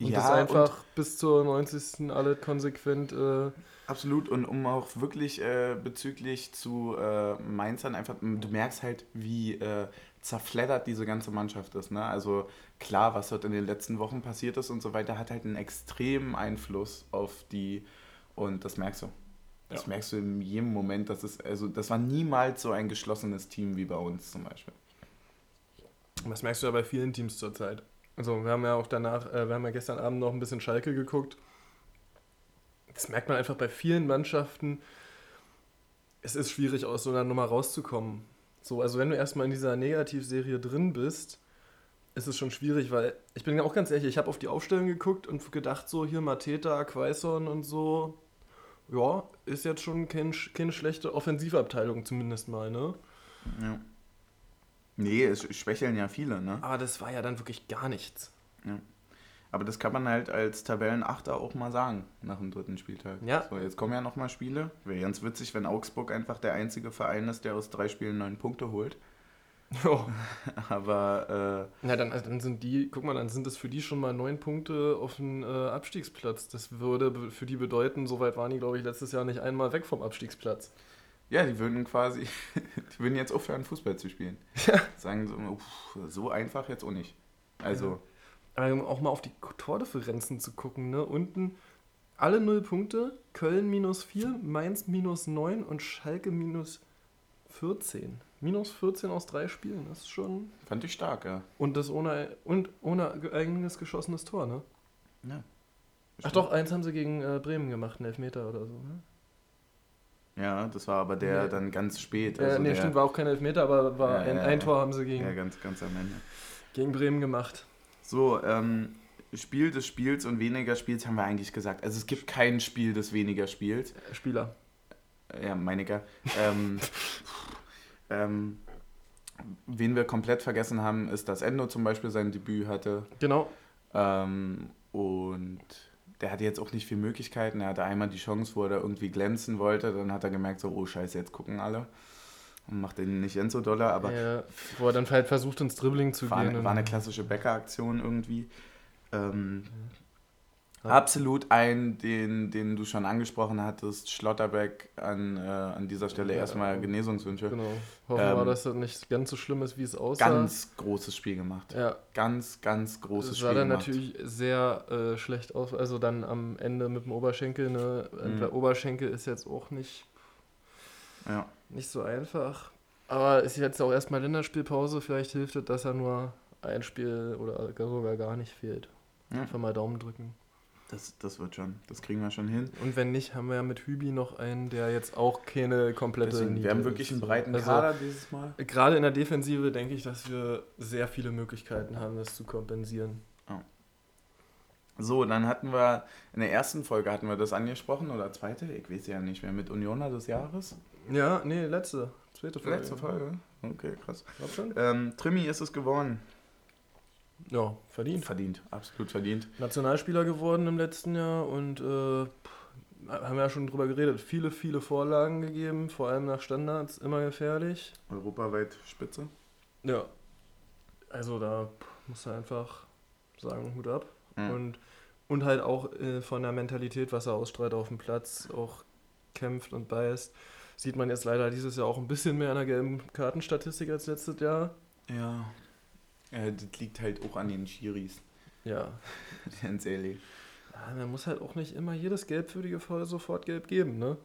Und ja, das einfach bis zur 90. alle konsequent. Äh, absolut. Und um auch wirklich äh, bezüglich zu äh, Mainzern einfach, du merkst halt, wie äh, zerfleddert diese ganze Mannschaft ist. Ne? Also klar, was dort in den letzten Wochen passiert ist und so weiter, hat halt einen extremen Einfluss auf die, und das merkst du. Das Ja. merkst du in jedem Moment, das ist, also das war niemals so ein geschlossenes Team wie bei uns zum Beispiel. Das merkst du ja bei vielen Teams zurzeit. Also wir haben ja auch danach, äh, wir haben ja gestern Abend noch ein bisschen Schalke geguckt. Das merkt man einfach bei vielen Mannschaften. Es ist schwierig, aus so einer Nummer rauszukommen. So, also wenn du erstmal in dieser Negativserie drin bist, ist es schon schwierig, weil ich bin auch ganz ehrlich, ich habe auf die Aufstellung geguckt und gedacht, so hier Mateta, Quaison und so, ja, ist jetzt schon kein, keine schlechte Offensivabteilung zumindest mal, ne? Ja. Nee, es schwächeln ja viele, ne? Aber das war ja dann wirklich gar nichts. Aber das kann man halt als Tabellenachter auch mal sagen, nach dem dritten Spieltag. Ja. So, jetzt kommen ja nochmal Spiele. Wäre ganz witzig, wenn Augsburg einfach der einzige Verein ist, der aus drei Spielen neun Punkte holt. Ja. Aber Na, dann, dann sind die, guck mal, dann sind das für die schon mal neun Punkte auf den äh, Abstiegsplatz. Das würde für die bedeuten, soweit waren die, glaube ich, letztes Jahr nicht einmal weg vom Abstiegsplatz. äh, ja, die würden quasi, die würden jetzt aufhören, Fußball zu spielen. Ja. Sagen so, uff, so einfach jetzt auch nicht. Also, Aber um auch mal auf die Tordifferenzen zu gucken, ne? Unten alle null Punkte, Köln minus 4, Mainz minus 9 und Schalke minus 14. Minus 14 aus drei Spielen, das ist schon. fand ich stark, ja. Und das ohne und ohne ge- eigenes geschossenes Tor, ne? ja. Ach doch, eins haben sie gegen äh, Bremen gemacht, einen Elfmeter oder so, ne? Ja, das war aber der Nee. dann ganz spät. Ja, Also nee, der, stimmt, war auch kein Elfmeter, aber war Ja, ein, ja, ein. Tor haben sie gegen, Ja, ganz, ganz am Ende. gegen Bremen gemacht. So, ähm, Spiel des Spiels und weniger Spiels haben wir eigentlich gesagt. Also es gibt kein Spiel des weniger Spiels. Spieler. Ja, meiniger. ähm, Ähm, wen wir komplett vergessen haben, ist, dass Endo zum Beispiel sein Debüt hatte. Genau. Ähm, und der hatte jetzt auch nicht viele Möglichkeiten. Er hatte einmal die Chance, wo er da irgendwie glänzen wollte. Dann hat er gemerkt, so, oh Scheiße, jetzt gucken alle. Und macht den nicht Enzo Dollar, aber ja, wo er dann halt versucht, ins Dribbling zu war, gehen. eine, war eine klassische Bäcker-Aktion irgendwie. Ähm, Ja. Absolut ein, den, den du schon angesprochen hattest, Schlotterbeck an, äh, an dieser Stelle Ja, erstmal ähm, Genesungswünsche. Genau. Hoffen wir, Ähm, dass das nicht ganz so schlimm ist, wie es aussah. Ganz großes Spiel gemacht. Ja, Ganz, ganz großes das Spiel sah dann gemacht. natürlich sehr äh, schlecht aus. Also dann am Ende mit dem Oberschenkel. Ne? Mhm. Der Oberschenkel ist jetzt auch nicht, Ja. nicht so einfach. Aber ist jetzt auch erstmal Länderspielpause. Vielleicht hilft es, dass er nur ein Spiel oder sogar gar nicht fehlt. Ja. Einfach mal Daumen drücken. Das, das wird schon. Das kriegen wir schon hin. Und wenn nicht, haben wir ja mit Hübi noch einen, der jetzt auch keine komplette. Deswegen, wir haben wirklich einen breiten Also, Kader dieses Mal. Gerade in der Defensive denke ich, dass wir sehr viele Möglichkeiten haben, das zu kompensieren. So, dann hatten wir, in der ersten Folge hatten wir das angesprochen, oder zweite, ich weiß ja nicht mehr, mit Unioner des Jahres. Ja, nee, letzte. Zweite Folge. Letzte Folge. Okay, krass. Glaub schon? Ähm, Trimi ist es geworden. Ja, verdient. Verdient, absolut verdient. Nationalspieler geworden im letzten Jahr und äh, haben wir ja schon drüber geredet. Viele, viele Vorlagen gegeben, vor allem nach Standards, immer gefährlich. Europaweit Spitze. Ja. Also da musst du einfach sagen, Hut ab. Mhm. Und, und halt auch äh, von der Mentalität, was er ausstrahlt auf dem Platz, auch kämpft und beißt. Sieht man jetzt leider dieses Jahr auch ein bisschen mehr an der gelben Kartenstatistik als letztes Jahr. Ja. Ja. Das liegt halt auch an den Schiris. Ja. Ganz ehrlich. ja. Man muss halt auch nicht immer jedes gelbwürdige Foul sofort gelb geben, ne?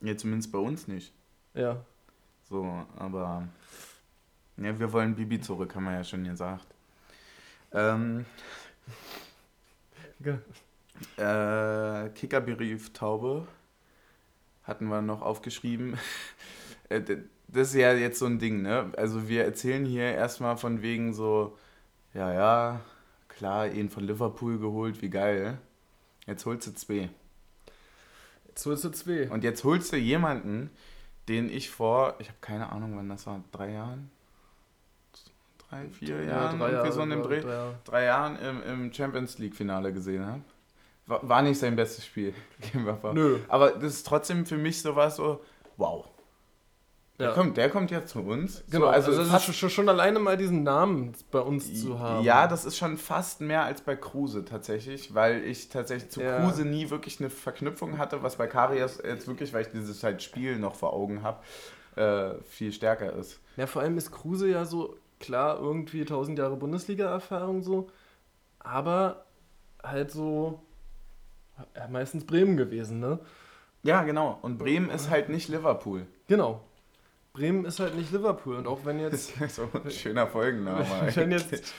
Ja, zumindest bei uns nicht. Ja. So, aber. Ja, wir wollen Bibi zurück, haben wir ja schon gesagt. Ähm, Ge- Äh, Kickerbrief Taube hatten wir noch aufgeschrieben. Das ist ja jetzt so ein Ding, ne? Also wir erzählen hier erstmal von wegen so, ja, ja, klar, ihn von Liverpool geholt, wie geil. Jetzt holst du zwei. Jetzt holst du zwei. Und jetzt holst du jemanden, den ich vor, ich habe keine Ahnung, wann das war, drei Jahren? Drei, vier Jahren? drei irgendwie Jahre, so in dem drei- Dreh. drei Jahre. drei Jahren im, im Champions League-Finale gesehen habe. War, war nicht sein bestes Spiel gegen Wafa. Nö. Aber das ist trotzdem für mich sowas so, wow. Der, Ja. kommt, der kommt jetzt zu uns. Genau, so, also, das fast, ist schon, schon alleine mal diesen Namen bei uns zu haben. Ja, das ist schon fast mehr als bei Kruse tatsächlich, weil ich tatsächlich zu Ja. Kruse nie wirklich eine Verknüpfung hatte, was bei Karius jetzt wirklich, weil ich dieses halt Spiel noch vor Augen habe, äh, viel stärker ist. Ja, vor allem ist Kruse ja so, klar, irgendwie 1000 Jahre Bundesliga-Erfahrung so, aber halt so ja, meistens Bremen gewesen, ne? Ja, genau. Und Bremen ist halt nicht Liverpool. Genau. Bremen ist halt nicht Liverpool und auch wenn jetzt, so ein schöner Folgenname. wenn jetzt,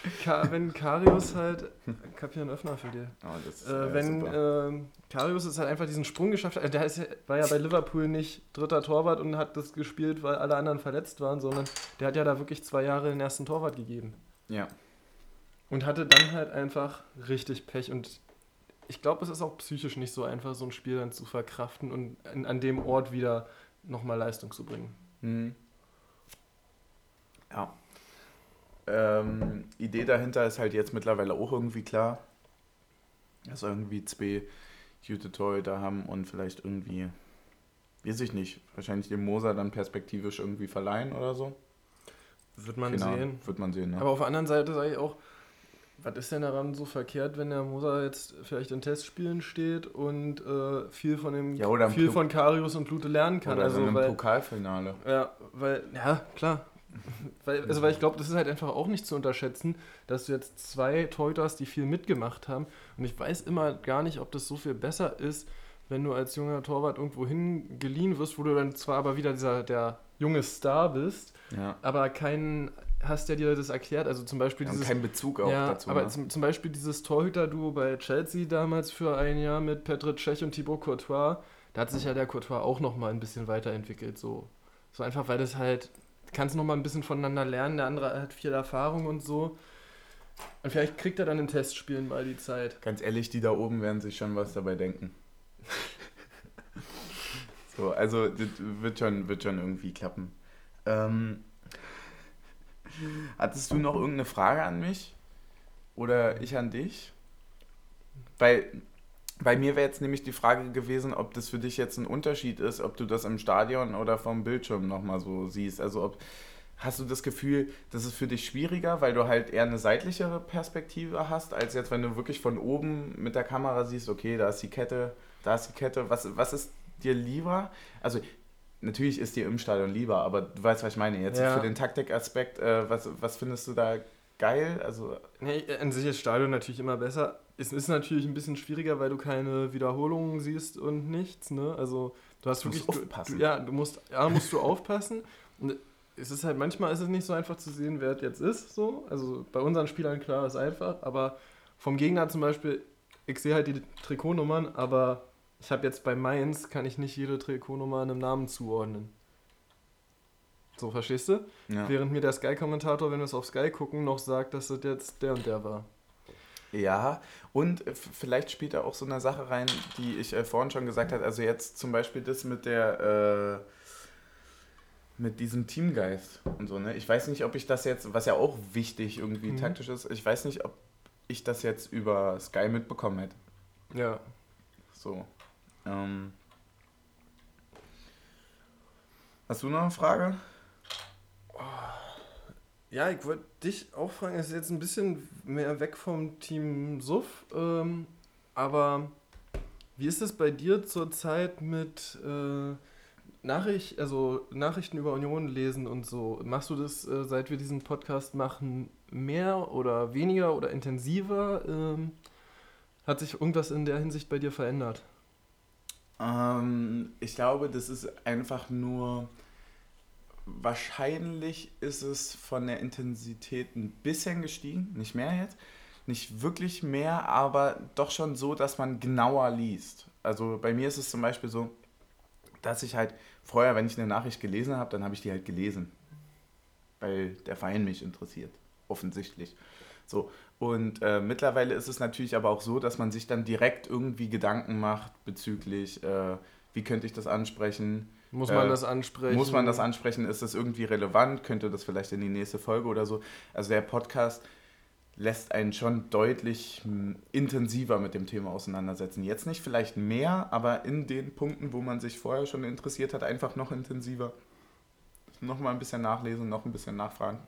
wenn Karius halt, ich hab hier einen Öffner für dir. Oh, Äh, äh, wenn ähm, Karius ist halt einfach diesen Sprung geschafft hat. Also der ist, ja- war ja bei Liverpool nicht dritter Torwart und hat das gespielt, weil alle anderen verletzt waren, sondern der hat ja da wirklich zwei Jahre den ersten Torwart gegeben. ja. Und hatte dann halt einfach richtig Pech. Und ich glaube, es ist auch psychisch nicht so einfach, so ein Spiel dann zu verkraften und an, an dem Ort wieder nochmal Leistung zu bringen. Mhm. Ja. Ähm, Idee dahinter ist halt jetzt mittlerweile auch irgendwie klar. Dass irgendwie zwei gute Torhüter haben und vielleicht irgendwie, weiß ich nicht, wahrscheinlich dem Moser dann perspektivisch irgendwie verleihen oder so. Wird man Keine sehen. Wird man sehen, ne? Aber auf der anderen Seite sage ich auch, was ist denn daran so verkehrt, wenn der Moser jetzt vielleicht in Testspielen steht und äh, viel von dem Ja, viel von Karius und Lute lernen kann? oder also im weil, Pokalfinale. ja, weil ja klar, weil, also weil ich glaube, das ist halt einfach auch nicht zu unterschätzen, dass du jetzt zwei Torhüter hast, die viel mitgemacht haben und ich weiß immer gar nicht, ob das so viel besser ist, wenn du als junger Torwart irgendwo hin geliehen wirst, wo du dann zwar aber wieder dieser der junge Star bist, Ja. aber keinen hast, der dir das erklärt. Also zum Beispiel dieses keinen Bezug auch ja, dazu. aber ne? zum, zum Beispiel dieses Torhüter-Duo bei Chelsea damals für ein Jahr mit Petr Cech und Thibaut Courtois, da hat sich ja der Courtois auch nochmal ein bisschen weiterentwickelt. So, so einfach, weil das halt, kannst nochmal ein bisschen voneinander lernen, der andere hat viel Erfahrung und so. Und vielleicht kriegt er dann in Testspielen mal die Zeit. Ganz ehrlich, die da oben werden sich schon was dabei denken. so, also das wird schon, wird schon irgendwie klappen. Ähm, Hattest du noch irgendeine Frage an mich? Oder ich an dich? Weil bei mir wäre jetzt nämlich die Frage gewesen, ob das für dich jetzt ein Unterschied ist, ob du das im Stadion oder vom Bildschirm nochmal so siehst. Also ob hast du das Gefühl, das ist für dich schwieriger, weil du halt eher eine seitlichere Perspektive hast, als jetzt, wenn du wirklich von oben mit der Kamera siehst, okay, da ist die Kette, da ist die Kette. Was, was ist dir lieber? Also natürlich ist dir im Stadion lieber, aber du weißt, was ich meine. Jetzt ja. für den Taktikaspekt, äh, was, was findest du da geil? Also nee, an sich ist Stadion natürlich immer besser. Es ist natürlich ein bisschen schwieriger, weil du keine Wiederholungen siehst und nichts. Ne? Also du hast du wirklich. Musst aufpassen. Du, ja, du musst, ja, musst du aufpassen. Und es ist halt manchmal ist es nicht so einfach zu sehen, wer es jetzt ist. So. Also bei unseren Spielern klar ist einfach, aber vom Gegner zum Beispiel, ich sehe halt die Trikotnummern, aber ich habe jetzt bei Mainz, kann ich nicht jede Trikotnummer einem Namen zuordnen. So, verstehst du? Ja. Während mir der Sky-Kommentator, wenn wir es auf Sky gucken, noch sagt, dass das jetzt der und der war. Ja, und vielleicht spielt da auch so eine Sache rein, die ich äh, vorhin schon gesagt habe. Also jetzt zum Beispiel das mit der, äh, mit diesem Teamgeist und so, ne? Ich weiß nicht, ob ich das jetzt, was ja auch wichtig irgendwie mhm. taktisch ist, ich weiß nicht, ob ich das jetzt über Sky mitbekommen hätte. Ja. So. Ähm. Hast du noch eine Frage? Ja, ich wollte dich auch fragen, es ist jetzt ein bisschen mehr weg vom Team Suff, ähm, aber wie ist es bei dir zurzeit mit äh, Nachricht, also Nachrichten über Union lesen und so? Machst du das, äh, seit wir diesen Podcast machen, mehr oder weniger oder intensiver? Ähm, hat sich irgendwas in der Hinsicht bei dir verändert? Ähm, ich glaube, das ist einfach nur wahrscheinlich ist es von der Intensität ein bisschen gestiegen, nicht mehr jetzt. Nicht wirklich mehr, aber doch schon so, dass man genauer liest. Also bei mir ist es zum Beispiel so, dass ich halt vorher, wenn ich eine Nachricht gelesen habe, dann habe ich die halt gelesen. Weil der Verein mich interessiert, offensichtlich. So, und äh, mittlerweile ist es natürlich aber auch so, dass man sich dann direkt irgendwie Gedanken macht bezüglich, äh, wie könnte ich das ansprechen, muss man äh, das ansprechen? Muss man das ansprechen? Ist das irgendwie relevant? Könnte das vielleicht in die nächste Folge oder so? Also der Podcast lässt einen schon deutlich hm, intensiver mit dem Thema auseinandersetzen. Jetzt nicht vielleicht mehr, aber in den Punkten, wo man sich vorher schon interessiert hat, einfach noch intensiver. Noch mal ein bisschen nachlesen, noch ein bisschen nachfragen.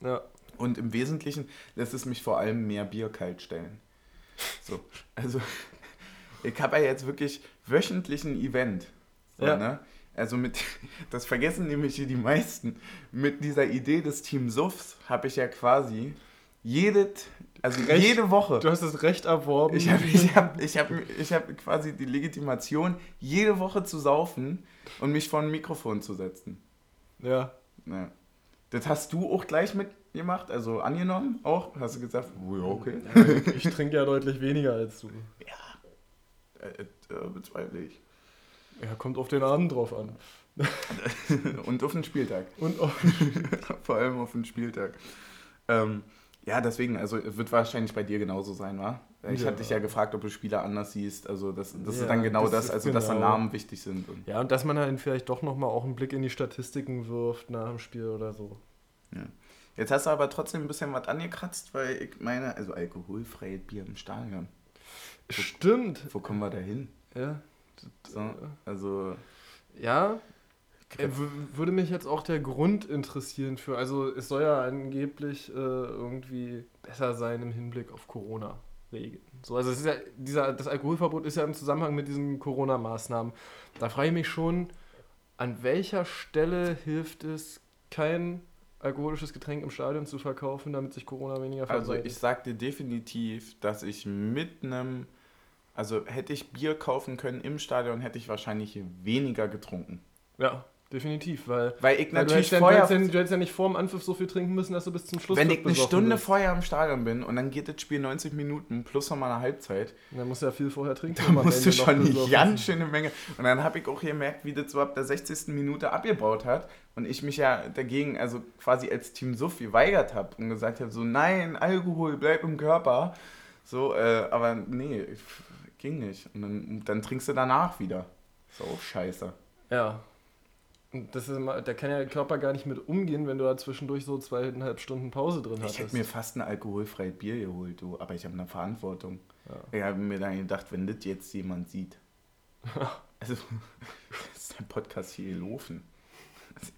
Ja. Und im Wesentlichen lässt es mich vor allem mehr Bier kalt stellen. So, also ich habe ja jetzt wirklich wöchentlich ein Event. So, ja. ne? Also mit, das vergessen nämlich hier die meisten, mit dieser Idee des Team Suffs habe ich ja quasi jede, also Recht, jede Woche. Du hast das Recht erworben. Ich habe ich hab, ich hab, ich hab quasi die Legitimation, jede Woche zu saufen und mich vor ein Mikrofon zu setzen. Ja. ja. Das hast du auch gleich mitgemacht, also angenommen auch? Hast du gesagt, oh ja, okay. ich trinke ja deutlich weniger als du. Ja, äh, äh, bezweifle ich. Ja, kommt auf den Abend drauf an. und auf den Spieltag. Und auf Vor allem auf den Spieltag. Ähm, ja, deswegen, also wird wahrscheinlich bei dir genauso sein, wa? Ich ja. hatte dich ja gefragt, ob du Spieler anders siehst. Also das, das ja, ist dann genau das, das also genau. dass dann Namen wichtig sind. Und ja, und dass man dann vielleicht doch nochmal auch einen Blick in die Statistiken wirft nach dem Spiel oder so. Ja. Jetzt hast du aber trotzdem ein bisschen was angekratzt, weil ich meine, also alkoholfreies Bier im Stadion. Stimmt. Wo kommen wir da hin? Ja. So, also. Ja. Äh, würde mich jetzt auch der Grund interessieren für, also es soll ja angeblich äh, irgendwie besser sein im Hinblick auf Corona-Regeln. So, also es ist ja, dieser, das Alkoholverbot ist ja im Zusammenhang mit diesen Corona-Maßnahmen. Da frage ich mich schon, an welcher Stelle hilft es, kein alkoholisches Getränk im Stadion zu verkaufen, damit sich Corona weniger verbreitet? Also ich sage dir definitiv, dass ich mit einem also hätte ich Bier kaufen können im Stadion, hätte ich wahrscheinlich weniger getrunken. Ja, definitiv, weil, weil ich natürlich weil du vorher... Dann, du, hättest ja, nicht vor dem Anpfiff so viel trinken müssen, dass du bis zum Schluss Wenn ich eine Stunde bist. vorher im Stadion bin und dann geht das Spiel 90 Minuten plus nochmal eine Halbzeit. Dann musst du ja viel vorher trinken. Da musst du schon eine ganz schöne Menge. Und dann habe ich auch gemerkt, wie das so ab der 60. Minute abgebaut hat und ich mich ja dagegen, also quasi als Team Suff geweigert habe und gesagt habe, so nein, Alkohol, bleib im Körper. So, äh, aber nee, ging nicht. Und dann, dann trinkst du danach wieder. Ist auch scheiße. Ja. Das ist immer, da kann ja der Körper gar nicht mit umgehen, wenn du da zwischendurch so zweieinhalb Stunden Pause drin hast. Ich hätte mir fast ein alkoholfreies Bier geholt, du, aber ich habe eine Verantwortung. Ja. Ich habe mir dann gedacht, wenn das jetzt jemand sieht. also, ist der Podcast hier gelaufen.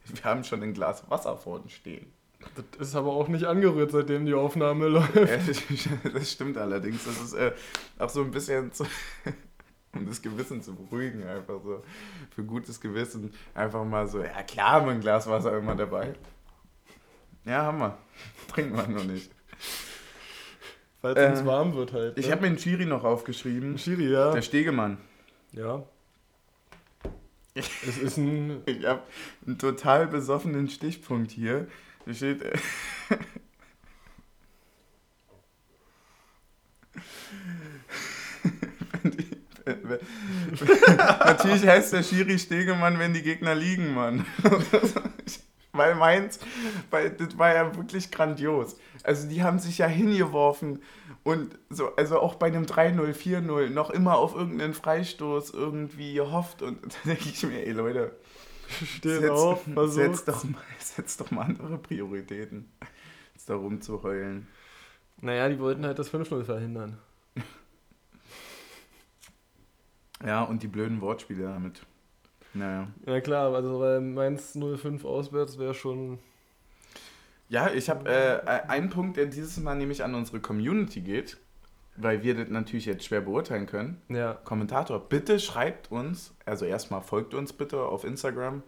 Wir haben schon ein Glas Wasser vor uns stehen. Das ist aber auch nicht angerührt, seitdem die Aufnahme läuft. Ja, das stimmt allerdings. Das ist äh, auch so ein bisschen, so, um das Gewissen zu beruhigen, einfach so für gutes Gewissen. Einfach mal so, ja klar, haben wir ein Glas Wasser immer dabei. Ja, haben wir. Trinken wir noch nicht. Falls Äh, uns warm wird halt. Ne? Ich habe mir einen Schiri noch aufgeschrieben. Schiri, ja. Der Stegemann. Ja. Es ist ein. Ich habe einen total besoffenen Stichpunkt hier. Da steht. äh, Wenn die- wenn- wenn- Natürlich heißt der Schiri Stegemann, wenn die Gegner liegen, Mann. Weil meins, weil das war ja wirklich grandios. Also die haben sich ja hingeworfen und so, also auch bei einem 3-0, 4-0 noch immer auf irgendeinen Freistoß irgendwie gehofft und da denke ich mir, ey Leute, Steht setz, auf, setz, doch mal, setz doch mal andere Prioritäten, als da rumzuheulen. Naja, die wollten halt das 5-0 verhindern. Ja, und die blöden Wortspiele damit. Naja. Ja klar, also weil Mainz 05 auswärts wäre schon. Ja, ich habe äh, einen Punkt, der dieses Mal nämlich an unsere Community geht, weil wir das natürlich jetzt schwer beurteilen können. Ja. Kommentator, bitte schreibt uns, also erstmal folgt uns bitte auf Instagram,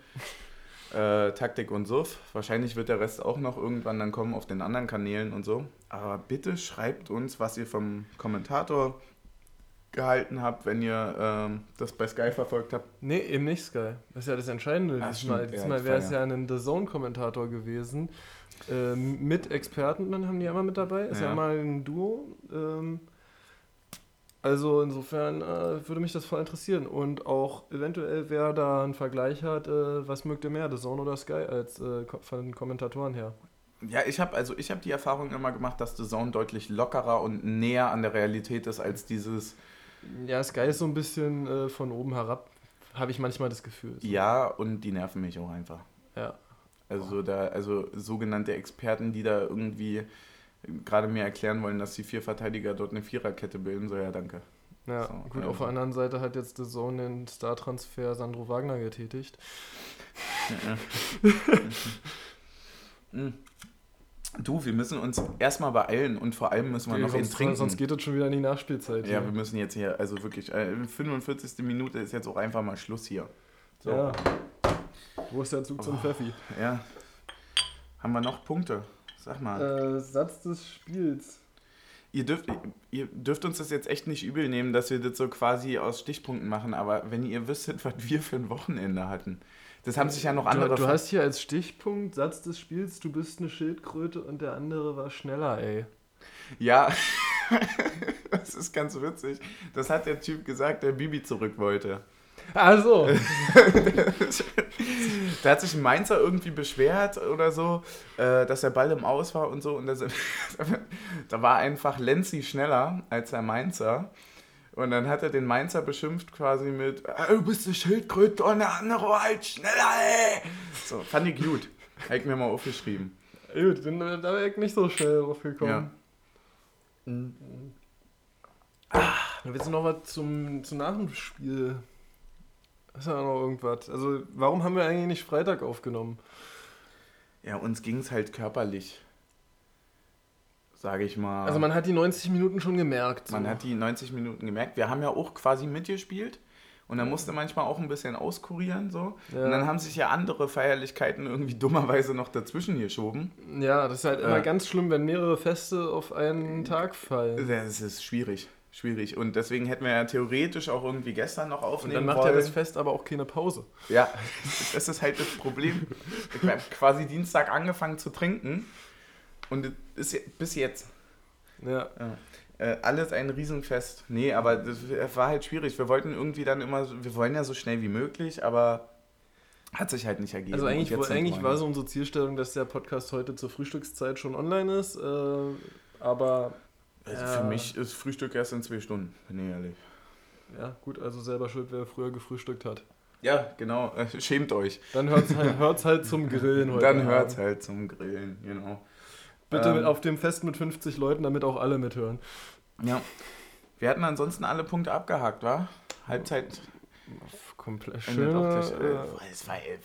äh, Taktik und Suff. Wahrscheinlich wird der Rest auch noch irgendwann dann kommen auf den anderen Kanälen und so. Aber bitte schreibt uns, was ihr vom Kommentator gehalten habt, wenn ihr ähm, das bei Sky verfolgt habt. Nee, eben nicht Sky. Das ist ja das Entscheidende. Ah, diesmal ja, diesmal wäre es ja- ja ein The Zone-Kommentator gewesen. Ähm, mit Experten, dann haben die immer mit dabei. Ist ja, Ja. mal ein Duo. Ähm, also insofern äh, würde mich das voll interessieren. Und auch eventuell, wer da einen Vergleich hat, äh, was mögt ihr mehr, The Zone oder Sky, als äh, von den Kommentatoren her. Ja, ich habe also ich habe die Erfahrung immer gemacht, dass The Zone deutlich lockerer und näher an der Realität ist als dieses Ja, Sky ist so ein bisschen äh, von oben herab, habe ich manchmal das Gefühl. Ja und die nerven mich auch einfach. Ja. Also da also sogenannte Experten, die da irgendwie gerade mir erklären wollen, dass die vier Verteidiger dort eine Viererkette bilden, so ja, danke. Ja, So, gut, also- auf der anderen Seite hat jetzt The Zone den Star-Transfer Sandro Wagner getätigt. Du, wir müssen uns erstmal beeilen und vor allem müssen wir noch ihn sonst, trinken. sonst geht es schon wieder in die Nachspielzeit. ja, hier. wir müssen jetzt hier, also wirklich, äh, 45. Minute ist jetzt auch einfach mal Schluss hier. So. Ja. Wo ist der Zug zum Oh. Pfeffi? Ja. Haben wir noch Punkte? Sag mal. Äh, Satz des Spiels. Ihr, dürft, ihr dürft uns das jetzt echt nicht übel nehmen, dass wir das so quasi aus Stichpunkten machen, aber wenn ihr wüsstet, was wir für ein Wochenende hatten. Das haben sich ja noch andere... Du, du hast hier als Stichpunkt Satz des Spiels, du bist eine Schildkröte und der andere war schneller, ey. ja, das ist ganz witzig. Das hat der Typ gesagt, der Bibi zurück wollte. Also, Da hat sich ein Mainzer irgendwie beschwert oder so, äh, dass der Ball im Aus war und so. Und das, da war einfach Lenzi schneller als der Mainzer. Und dann hat er den Mainzer beschimpft quasi mit, "Ah, du bist eine Schildkröte und der andere halt schneller, ey. So, fand ich gut. Habe ich mir mal aufgeschrieben. gut, bin da wäre ich nicht so schnell drauf gekommen. Ja. Ah, willst du noch was zum, zum nach dem Spiel? Ist ja noch irgendwas. Also, warum haben wir eigentlich nicht Freitag aufgenommen? Ja, uns ging es halt körperlich. Sage ich mal. Also, man hat die 90 Minuten schon gemerkt. So. Man hat die 90 Minuten gemerkt. Wir haben ja auch quasi mitgespielt. Und dann musste manchmal auch ein bisschen auskurieren. So. Ja. Und dann haben sich ja andere Feierlichkeiten irgendwie dummerweise noch dazwischen geschoben. Ja, das ist halt immer Äh. ganz schlimm, wenn mehrere Feste auf einen Tag fallen. Das ist schwierig. Schwierig. Und deswegen hätten wir ja theoretisch auch irgendwie gestern noch Und aufnehmen dann macht wollen. ja das Fest aber auch keine Pause. Ja, das ist halt das Problem. Ich habe quasi Dienstag angefangen zu trinken. Und es ist bis jetzt. Ja. Ja. Äh, alles ein Riesenfest. Nee, aber das war halt schwierig. Wir wollten irgendwie dann immer, so- wir wollen ja so schnell wie möglich, aber hat sich halt nicht ergeben. Also eigentlich, wo- eigentlich war so unsere Zielstellung, dass der Podcast heute zur Frühstückszeit schon online ist. Äh, aber Also Ja. Für mich ist Frühstück erst in zwei Stunden, bin ich ehrlich. ja, gut, also selber schuld, wer früher gefrühstückt hat. Ja, genau. Äh, schämt euch. Dann hört's halt, hört's halt zum Grillen heute. Dann Abend. hört's halt zum Grillen, genau. Bitte Ähm, auf dem Fest mit 50 Leuten, damit auch alle mithören. Ja. Wir hatten ansonsten alle Punkte abgehakt, war? Halbzeit Komplett schön. gleich, äh, Es war äh,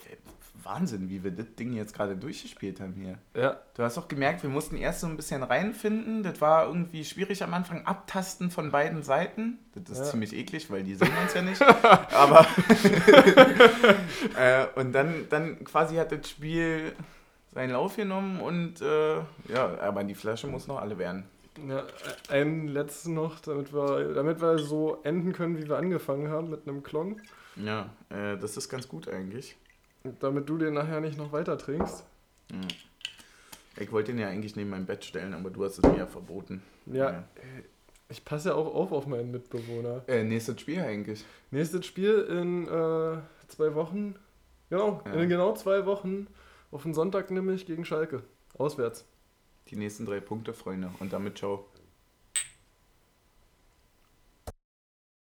Wahnsinn, wie wir das Ding jetzt gerade durchgespielt haben hier. ja, Du hast doch gemerkt, wir mussten erst so ein bisschen reinfinden. Das war irgendwie schwierig am Anfang. Abtasten von beiden Seiten. Das ist Ja. ziemlich eklig, weil die sehen uns ja nicht. Aber. äh, und dann, dann quasi hat das Spiel seinen Lauf genommen und äh, ja, aber die Flasche muss noch alle werden. ja, einen letzten noch, damit wir, damit wir so enden können, wie wir angefangen haben, mit einem Klon. Ja, äh, das ist ganz gut eigentlich. Und damit du den nachher nicht noch weiter trinkst. Ja. Ich wollte den ja eigentlich neben mein Bett stellen, aber du hast es mir ja verboten. Ja, ich passe ja auch auf auf meinen Mitbewohner. Äh, nächstes Spiel eigentlich. Nächstes Spiel in äh, zwei Wochen. Genau, Ja. in genau zwei Wochen. Auf den Sonntag nämlich gegen Schalke. Auswärts. Die nächsten drei Punkte, Freunde. Und damit ciao.